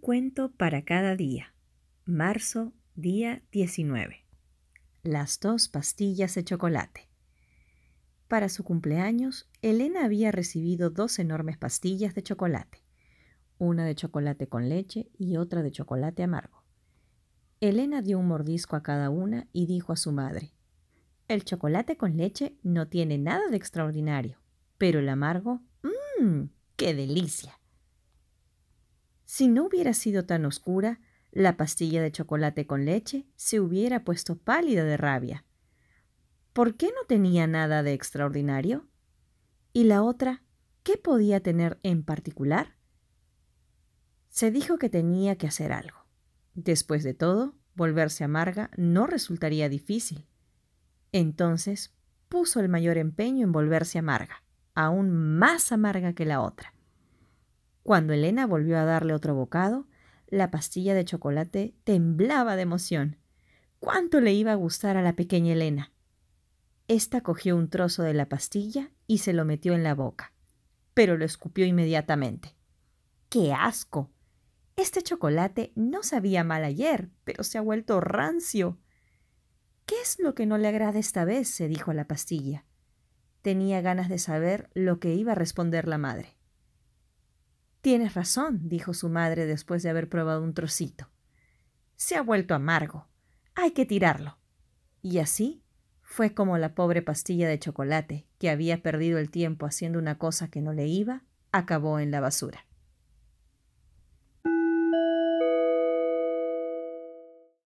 cuento para cada día. Marzo, día 19. Las dos pastillas de chocolate. Para su cumpleaños, Elena había recibido dos enormes pastillas de chocolate, una de chocolate con leche y otra de chocolate amargo. Elena dio un mordisco a cada una y dijo a su madre, El chocolate con leche no tiene nada de extraordinario, pero el amargo, mmm, qué delicia. Si no hubiera sido tan oscura, la pastilla de chocolate con leche se hubiera puesto pálida de rabia. ¿Por qué no tenía nada de extraordinario? ¿Y la otra, qué podía tener en particular? Se dijo que tenía que hacer algo. Después de todo, volverse amarga no resultaría difícil. Entonces puso el mayor empeño en volverse amarga, aún más amarga que la otra. Cuando Elena volvió a darle otro bocado, la pastilla de chocolate temblaba de emoción. ¿Cuánto le iba a gustar a la pequeña Elena? Esta cogió un trozo de la pastilla y se lo metió en la boca, pero lo escupió inmediatamente. ¡Qué asco! Este chocolate no sabía mal ayer, pero se ha vuelto rancio. ¿Qué es lo que no le agrada esta vez? se dijo a la pastilla. Tenía ganas de saber lo que iba a responder la madre. Tienes razón, dijo su madre después de haber probado un trocito. Se ha vuelto amargo. Hay que tirarlo. Y así fue como la pobre pastilla de chocolate, que había perdido el tiempo haciendo una cosa que no le iba, acabó en la basura.